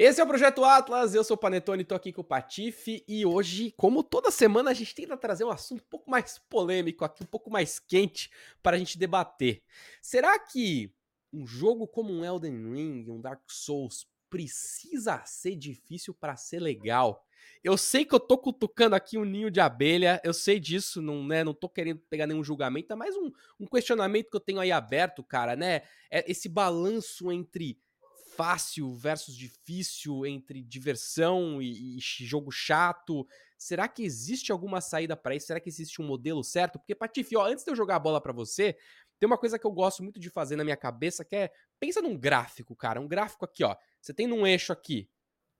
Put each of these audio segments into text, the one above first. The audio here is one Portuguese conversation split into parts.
Esse é o Projeto Atlas, eu sou o Panetone, tô aqui com o Patife e hoje, como toda semana, a gente tenta trazer um assunto um pouco mais polêmico aqui, um pouco mais quente para a gente debater. Será que um jogo como um Elden Ring, um Dark Souls, precisa ser difícil para ser legal? Eu sei que eu tô cutucando aqui um ninho de abelha, eu sei disso, não, né, não tô querendo pegar nenhum julgamento, é mais um, um questionamento que eu tenho aí aberto, cara, né? É esse balanço entre fácil versus difícil, entre diversão e, e jogo chato. Será que existe alguma saída para isso? Será que existe um modelo certo? Porque, Patife, ó, antes de eu jogar a bola para você, tem uma coisa que eu gosto muito de fazer na minha cabeça, que é, pensa num gráfico, cara, um gráfico aqui, ó. Você tem num eixo aqui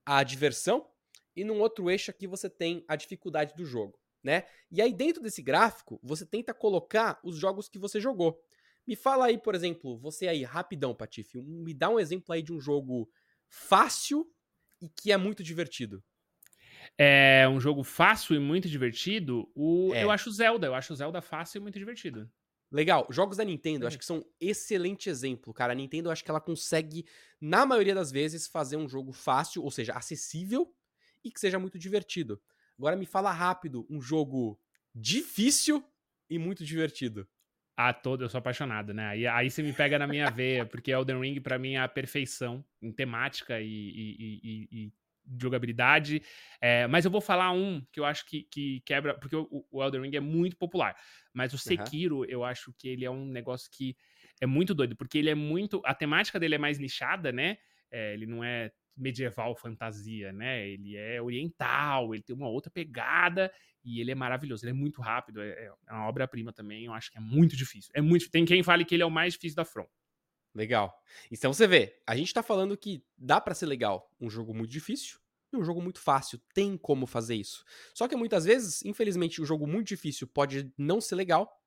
a diversão e num outro eixo aqui você tem a dificuldade do jogo, né? E aí dentro desse gráfico, você tenta colocar os jogos que você jogou. Me fala aí, por exemplo, você aí, rapidão, Patife, me dá um exemplo aí de um jogo fácil e que é muito divertido. É um jogo fácil e muito divertido. O, é. Eu acho Zelda. Eu acho Zelda fácil e muito divertido. Legal. Jogos da Nintendo, é. acho que são excelente exemplo, cara. A Nintendo, acho que ela consegue, na maioria das vezes, fazer um jogo fácil, ou seja, acessível e que seja muito divertido. Agora me fala rápido um jogo difícil e muito divertido. Ah, todo, eu sou apaixonado, né? Aí, aí você me pega na minha veia, porque Elden Ring para mim é a perfeição em temática e, e, e, e jogabilidade. É, mas eu vou falar um que eu acho que, que quebra, porque o, o, Elden Ring é muito popular. Mas o Sekiro, uhum. eu acho que ele é um negócio que é muito doido, porque ele é muito. A temática dele é mais nichada, né? É, ele não é medieval fantasia, né? Ele é oriental, ele tem uma outra pegada e ele é maravilhoso. Ele é muito rápido, é, é uma obra-prima também. Eu acho que é muito difícil. É muito. Tem quem fale que ele é o mais difícil da From. Legal. Então você vê, a gente tá falando que dá para ser legal um jogo muito difícil e um jogo muito fácil. Tem como fazer isso. Só que muitas vezes, infelizmente, o um jogo muito difícil pode não ser legal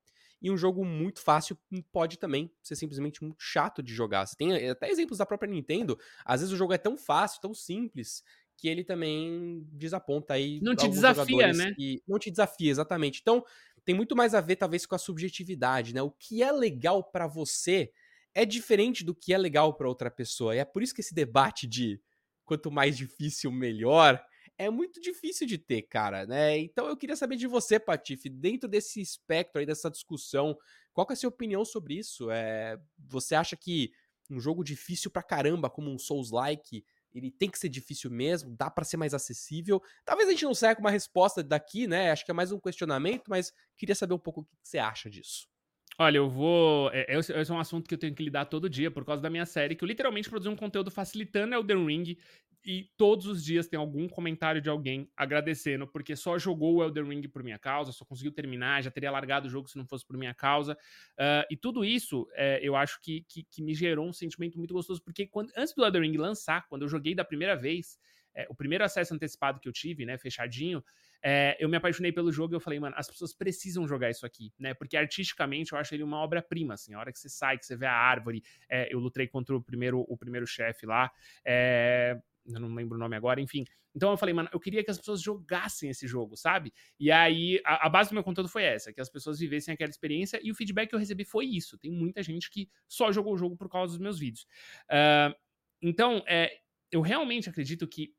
e um jogo muito fácil pode também ser simplesmente muito chato de jogar. Você tem até exemplos da própria Nintendo. Às vezes o jogo é tão fácil, tão simples, que ele também desaponta aí. Não te desafia, né? não te desafia, exatamente. Então, tem muito mais a ver, talvez, com a subjetividade, né? O que é legal para você é diferente do que é legal para outra pessoa. E é por isso que esse debate de quanto mais difícil, melhor, é muito difícil de ter, cara, né? Então eu queria saber de você, Patife, dentro desse espectro aí, dessa discussão, qual é a sua opinião sobre isso? É, você acha que um jogo difícil pra caramba, como um Souls-like, ele tem que ser difícil mesmo? Dá para ser mais acessível? Talvez a gente não saia com uma resposta daqui, né? Acho que é mais um questionamento, mas queria saber um pouco o que você acha disso. Olha, eu vou. É, esse é um assunto que eu tenho que lidar todo dia por causa da minha série, que eu literalmente produzi um conteúdo facilitando Elden Ring e todos os dias tem algum comentário de alguém agradecendo, porque só jogou o Elden Ring por minha causa, só conseguiu terminar, já teria largado o jogo se não fosse por minha causa. Uh, e tudo isso é, eu acho que, que, que, me gerou um sentimento muito gostoso, porque quando, antes do Elden Ring lançar, quando eu joguei da primeira vez, é, o primeiro acesso antecipado que eu tive, né, fechadinho, é, eu me apaixonei pelo jogo e eu falei, mano, as pessoas precisam jogar isso aqui, né? Porque artisticamente eu acho ele uma obra-prima, assim. A hora que você sai, que você vê a árvore, é, eu lutei contra o primeiro, o primeiro chefe lá, é, eu não lembro o nome agora, enfim. Então eu falei, mano, eu queria que as pessoas jogassem esse jogo, sabe? E aí a, a, base do meu conteúdo foi essa, que as pessoas vivessem aquela experiência e o feedback que eu recebi foi isso. Tem muita gente que só jogou o jogo por causa dos meus vídeos. Uh, então, é, eu realmente acredito que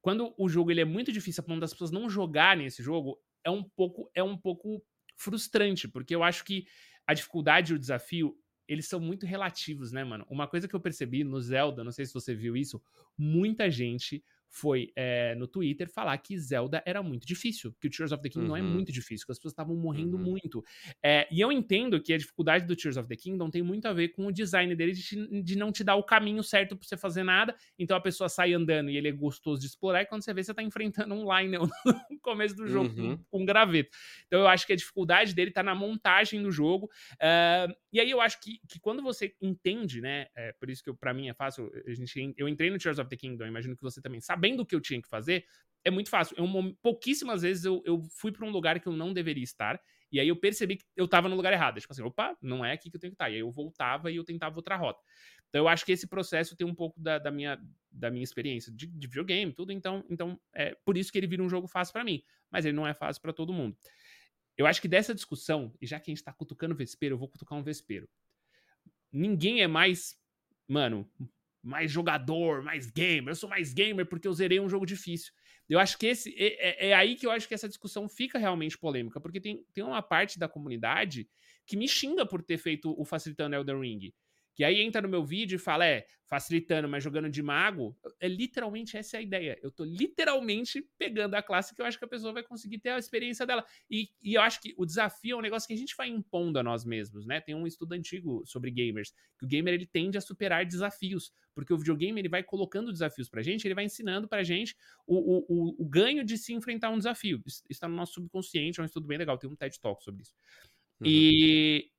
quando o jogo ele é muito difícil a ponto das pessoas não jogarem esse jogo, é um pouco é um pouco frustrante, porque eu acho que a dificuldade e o desafio eles são muito relativos, né, mano? Uma coisa que eu percebi no Zelda, não sei se você viu isso, muita gente foi é, no Twitter falar que Zelda era muito difícil, que o Tears of the Kingdom uhum. é muito difícil, que as pessoas estavam morrendo uhum. muito. É, e eu entendo que a dificuldade do Tears of the Kingdom tem muito a ver com o design dele de, de não te dar o caminho certo pra você fazer nada, então a pessoa sai andando e ele é gostoso de explorar, e quando você vê, você tá enfrentando um Lionel no começo do jogo uhum. com, com um graveto. Então eu acho que a dificuldade dele tá na montagem do jogo, uh, e aí eu acho que, que quando você entende, né, é, por isso que para mim é fácil, a gente, eu entrei no Tears of the Kingdom, imagino que você também sabe sabendo o que eu tinha que fazer, é muito fácil. Eu, pouquíssimas vezes eu, eu fui para um lugar que eu não deveria estar, e aí eu percebi que eu estava no lugar errado. Tipo assim, opa, não é aqui que eu tenho que estar. E aí eu voltava e eu tentava outra rota. Então eu acho que esse processo tem um pouco da, da minha, da minha experiência de, de, videogame, tudo. Então, então é por isso que ele vira um jogo fácil para mim. Mas ele não é fácil para todo mundo. Eu acho que dessa discussão, e já que a gente tá cutucando vespeiro, eu vou cutucar um vespeiro. Ninguém é mais, mano, mais jogador, mais gamer. Eu sou mais gamer porque eu zerei um jogo difícil. Eu acho que esse é, é, é aí que eu acho que essa discussão fica realmente polêmica, porque tem, tem uma parte da comunidade que me xinga por ter feito o facilitando Elden Ring. Que aí entra no meu vídeo e fala, é, facilitando, mas jogando de mago. É literalmente essa é a ideia. Eu tô literalmente pegando a classe que eu acho que a pessoa vai conseguir ter a experiência dela. E, e eu acho que o desafio é um negócio que a gente vai impondo a nós mesmos, né? Tem um estudo antigo sobre gamers, que o gamer ele tende a superar desafios, porque o videogame ele vai colocando desafios pra gente, ele vai ensinando pra gente o, o, o, o ganho de se enfrentar um desafio. Isso está no nosso subconsciente, é um estudo bem legal, tem um TED Talk sobre isso. Uhum. E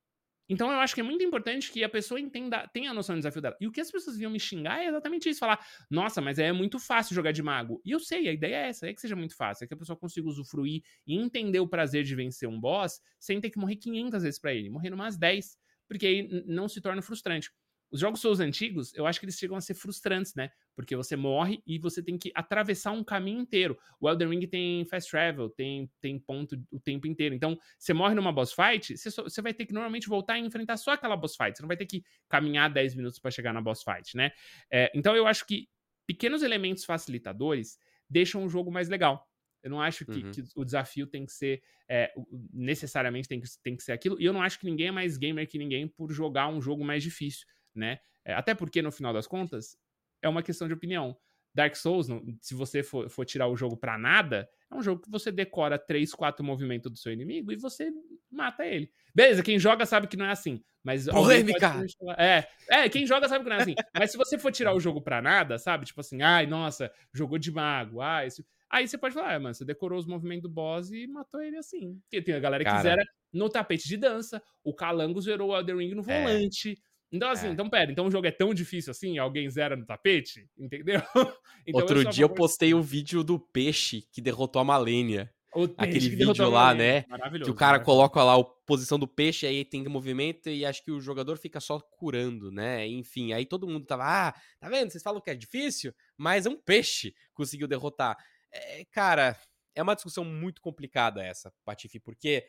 então eu acho que é muito importante que a pessoa entenda, tenha a noção do desafio dela. E o que as pessoas vinham me xingar é exatamente isso: falar, nossa, mas é muito fácil jogar de mago. E eu sei, a ideia é essa, é que seja muito fácil, é que a pessoa consiga usufruir e entender o prazer de vencer um boss sem ter que morrer 500 vezes para ele, morrendo umas 10, porque aí não se torna frustrante. Os jogos Souls antigos, eu acho que eles chegam a ser frustrantes, né? Porque você morre e você tem que atravessar um caminho inteiro. O Elden Ring tem fast travel, tem, tem ponto o tempo inteiro. Então, você morre numa boss fight, você, só, você vai ter que normalmente voltar e enfrentar só aquela boss fight. Você não vai ter que caminhar 10 minutos para chegar na boss fight, né? É, então, eu acho que pequenos elementos facilitadores deixam o jogo mais legal. Eu não acho que, uhum. que, o desafio tem que ser é, necessariamente tem que, tem que ser aquilo. E eu não acho que ninguém é mais gamer que ninguém por jogar um jogo mais difícil né? É, até porque, no final das contas, é uma questão de opinião. Dark Souls, se você for, for tirar o jogo pra nada, é um jogo que você decora 3, 4 movimentos do seu inimigo e você mata ele. Beleza, quem joga sabe que não é assim. Mas Polêmica! É, é, quem joga sabe que não é assim. mas se você for tirar o jogo pra nada, sabe? Tipo assim, ai, nossa, jogou de mago, ai, esse... Aí você pode falar, ah, mano, você decorou os movimentos do boss e matou ele assim. Porque tem a galera que Cara... zera no tapete de dança, o Calango zerou o Elden Ring no é. volante. É. Então, assim, é. então pera, então o jogo é tão difícil assim, alguém zera no tapete? Entendeu? Então, Outro eu dia eu postei um vídeo do peixe que derrotou a Malênia. Aquele vídeo lá, né? Que o cara coloca lá a posição do peixe, aí tem movimento e acho que o jogador fica só curando, né? Enfim, aí todo mundo tava, ah, tá vendo? Vocês falam que é difícil, mas é um peixe conseguiu derrotar. É, cara, é uma discussão muito complicada essa, Patife, porque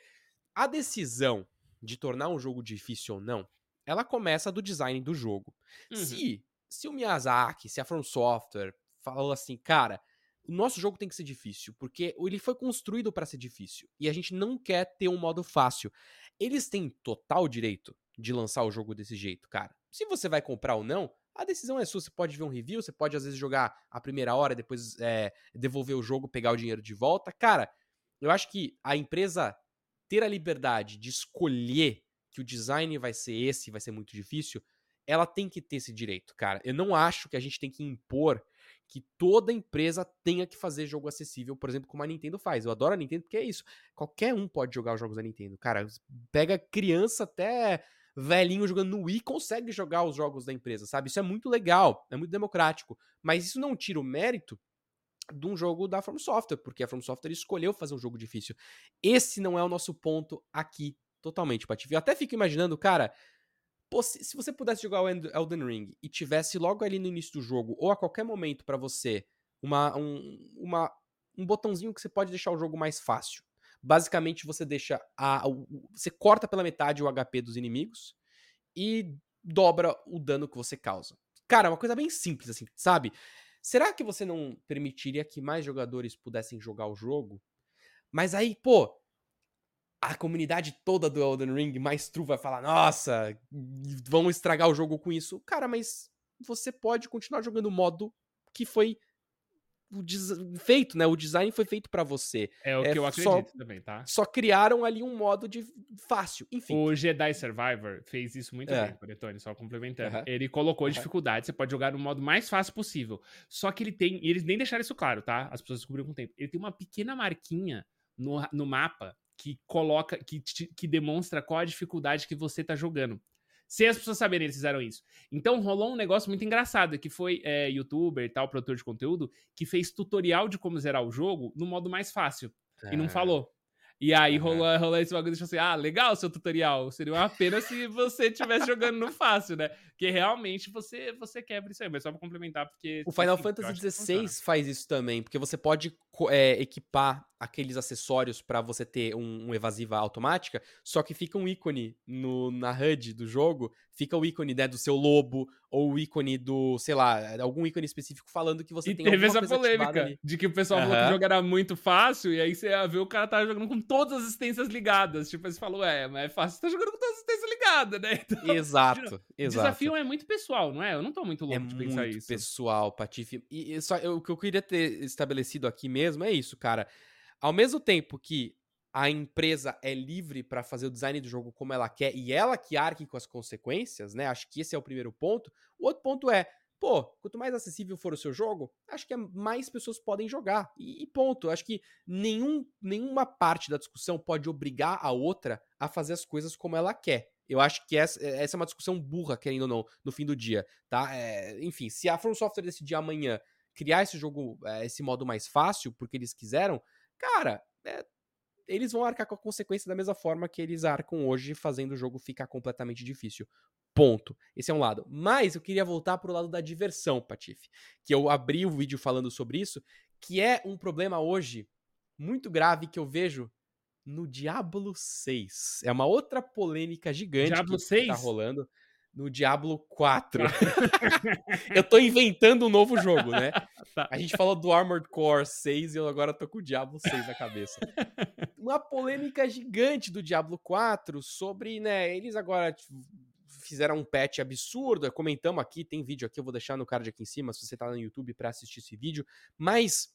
a decisão de tornar um jogo difícil ou não ela começa do design do jogo. Uhum. Se, se o Miyazaki, se a From Software falou assim, cara, o nosso jogo tem que ser difícil, porque ele foi construído para ser difícil e a gente não quer ter um modo fácil. Eles têm total direito de lançar o jogo desse jeito, cara. Se você vai comprar ou não, a decisão é sua. Você pode ver um review, você pode às vezes jogar a primeira hora, depois é, devolver o jogo, pegar o dinheiro de volta. Cara, eu acho que a empresa ter a liberdade de escolher que o design vai ser esse, vai ser muito difícil, ela tem que ter esse direito, cara. Eu não acho que a gente tem que impor que toda empresa tenha que fazer jogo acessível, por exemplo, como a Nintendo faz. Eu adoro a Nintendo porque é isso. Qualquer um pode jogar os jogos da Nintendo. Cara, pega criança até velhinho jogando no Wii, consegue jogar os jogos da empresa, sabe? Isso é muito legal, é muito democrático. Mas isso não tira o mérito de um jogo da From Software, porque a From Software escolheu fazer um jogo difícil. Esse não é o nosso ponto aqui. Totalmente, Patife. Eu até fico imaginando, cara, pô, se, se, você pudesse jogar o Elden Ring e tivesse logo ali no início do jogo, ou a qualquer momento para você, uma, um, uma, um botãozinho que você pode deixar o jogo mais fácil. Basicamente, você deixa a. Você corta pela metade o HP dos inimigos e dobra o dano que você causa. Cara, é uma coisa bem simples, assim, sabe? Será que você não permitiria que mais jogadores pudessem jogar o jogo? Mas aí, pô, a comunidade toda do Elden Ring, mais true, vai falar: nossa, vão estragar o jogo com isso. Cara, mas você pode continuar jogando o modo que foi feito, né? O design foi feito para você. É o é, que eu acredito só, também, tá? Só criaram ali um modo de fácil, enfim. O Jedi Survivor fez isso muito é. bem, Paretone, só complementando. Uhum. Ele colocou dificuldade, você pode jogar no modo mais fácil possível. Só que ele tem, e eles nem deixaram isso claro, tá? As pessoas descobriram com o tempo. Ele tem uma pequena marquinha no, no mapa que coloca, que, que demonstra qual a dificuldade que você tá jogando. Sem as pessoas saberem, eles fizeram isso. Então rolou um negócio muito engraçado, que foi é, youtuber e tal, produtor de conteúdo, que fez tutorial de como zerar o jogo no modo mais fácil. É. E não falou. E aí rolou, rolou esse bagulho, deixou assim, ah, legal seu tutorial, seria uma pena se você estivesse jogando no fácil, né? Porque realmente você, você quebra isso aí, mas só pra complementar, porque... O Final Fantasy XVI faz isso também, porque você pode é, equipar aqueles acessórios para você ter um, um, evasiva automática, só que fica um ícone no, na HUD do jogo, fica o ícone né, do seu lobo, ou o ícone do, sei lá, algum ícone específico falando que você e tem teve essa polêmica de que o pessoal uhum. falou que o jogo era muito fácil, e aí você ia ver o cara tava jogando com todas as assistências ligadas. Tipo, você falou, é, mas é fácil, você tá jogando com todas as assistências ligadas, né? Então, exato, exato. O desafio é muito pessoal, não é? Eu não tô muito louco é de pensar muito isso. pessoal, Patife. E, e só, eu, o que eu queria ter estabelecido aqui mesmo é isso, cara. Ao mesmo tempo que a empresa é livre para fazer o design do jogo como ela quer e ela que arque com as consequências, né? Acho que esse é o primeiro ponto. O outro ponto é, pô, quanto mais acessível for o seu jogo, acho que mais pessoas podem jogar. E, ponto. Acho que nenhum, nenhuma parte da discussão pode obrigar a outra a fazer as coisas como ela quer. Eu acho que essa, essa é uma discussão burra, querendo ou não, no fim do dia, tá? É, enfim, se a From Software decidir amanhã criar esse jogo, é, esse modo mais fácil, porque eles quiseram, cara, é, eles vão arcar com a consequência da mesma forma que eles arcam hoje, fazendo o jogo ficar completamente difícil. Ponto. Esse é um lado. Mas eu queria voltar pro lado da diversão, Patife. Que eu abri o vídeo falando sobre isso, que é um problema hoje muito grave que eu vejo no Diablo 6. É uma outra polêmica gigante Diablo que 6? tá rolando no Diablo 4. eu tô inventando um novo jogo, né? Tá. A gente falou do Armored Core 6 e eu agora tô com o Diablo 6 na cabeça. Uma polêmica gigante do Diablo 4 sobre, né, eles agora tipo, fizeram um patch absurdo, comentamos aqui, tem vídeo aqui, eu vou deixar no card aqui em cima se você tá no YouTube para assistir esse vídeo, mas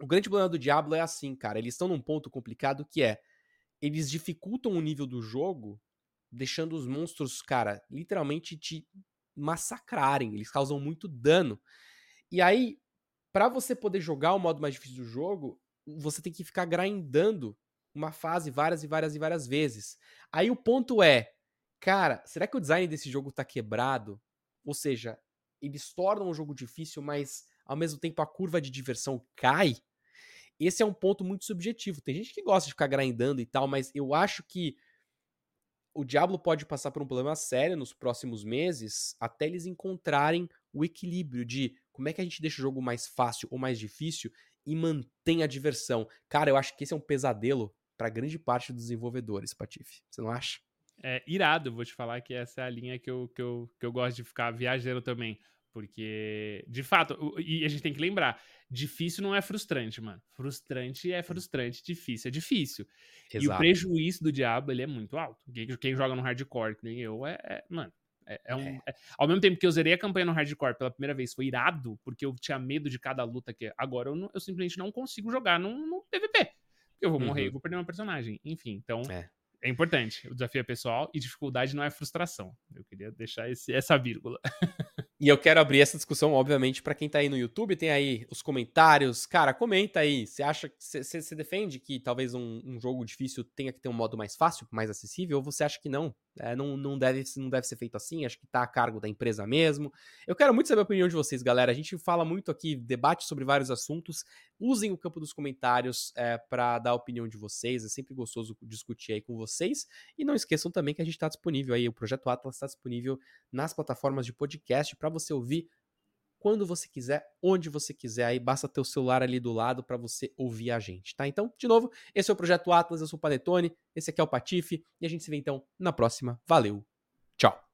o grande problema do Diablo é assim, cara, eles estão num ponto complicado que é eles dificultam o nível do jogo deixando os monstros, cara, literalmente te massacrarem. Eles causam muito dano. E aí, para você poder jogar o modo mais difícil do jogo, você tem que ficar grindando uma fase várias e várias e várias vezes. Aí o ponto é, cara, será que o design desse jogo tá quebrado? Ou seja, eles tornam o jogo difícil, mas ao mesmo tempo a curva de diversão cai? Esse é um ponto muito subjetivo. Tem gente que gosta de ficar grindando e tal, mas eu acho que o Diablo pode passar por um problema sério nos próximos meses até eles encontrarem o equilíbrio de como é que a gente deixa o jogo mais fácil ou mais difícil e mantém a diversão. Cara, eu acho que esse é um pesadelo para grande parte dos desenvolvedores, Patife. Você não acha? É irado, vou te falar que essa é a linha que eu, que eu, que eu gosto de ficar viajando também. Porque, de fato, e a gente tem que lembrar, difícil não é frustrante, mano. Frustrante é frustrante, difícil é difícil. Exato. E o prejuízo do diabo, ele é muito alto. Quem, joga no hardcore, que nem eu, é, é mano, é, é um, é. É, ao mesmo tempo que eu zerei a campanha no hardcore pela primeira vez, foi irado, porque eu tinha medo de cada luta que agora eu, não, eu simplesmente não consigo jogar no, PVP. Eu vou morrer, uhum. eu vou perder uma personagem. Enfim, então é. É importante. O desafio é pessoal e dificuldade não é frustração. Eu queria deixar esse, essa vírgula. E eu quero abrir essa discussão, obviamente, para quem tá aí no YouTube, tem aí os comentários. Cara, comenta aí. Você acha que você defende que talvez um, um, jogo difícil tenha que ter um modo mais fácil, mais acessível, ou você acha que não? É, não, não, deve, não deve ser feito assim, acho que tá a cargo da empresa mesmo. Eu quero muito saber a opinião de vocês, galera. A gente fala muito aqui, debate sobre vários assuntos. Usem o campo dos comentários é, para dar a opinião de vocês. É sempre gostoso discutir aí com vocês. E não esqueçam também que a gente está disponível aí, o Projeto Atlas está disponível nas plataformas de podcast para você ouvir quando você quiser, onde você quiser, aí basta ter o celular ali do lado para você ouvir a gente, tá? Então, de novo, esse é o Projeto Atlas, eu sou o Panetone, esse aqui é o Patife, e a gente se vê então na próxima. Valeu, tchau!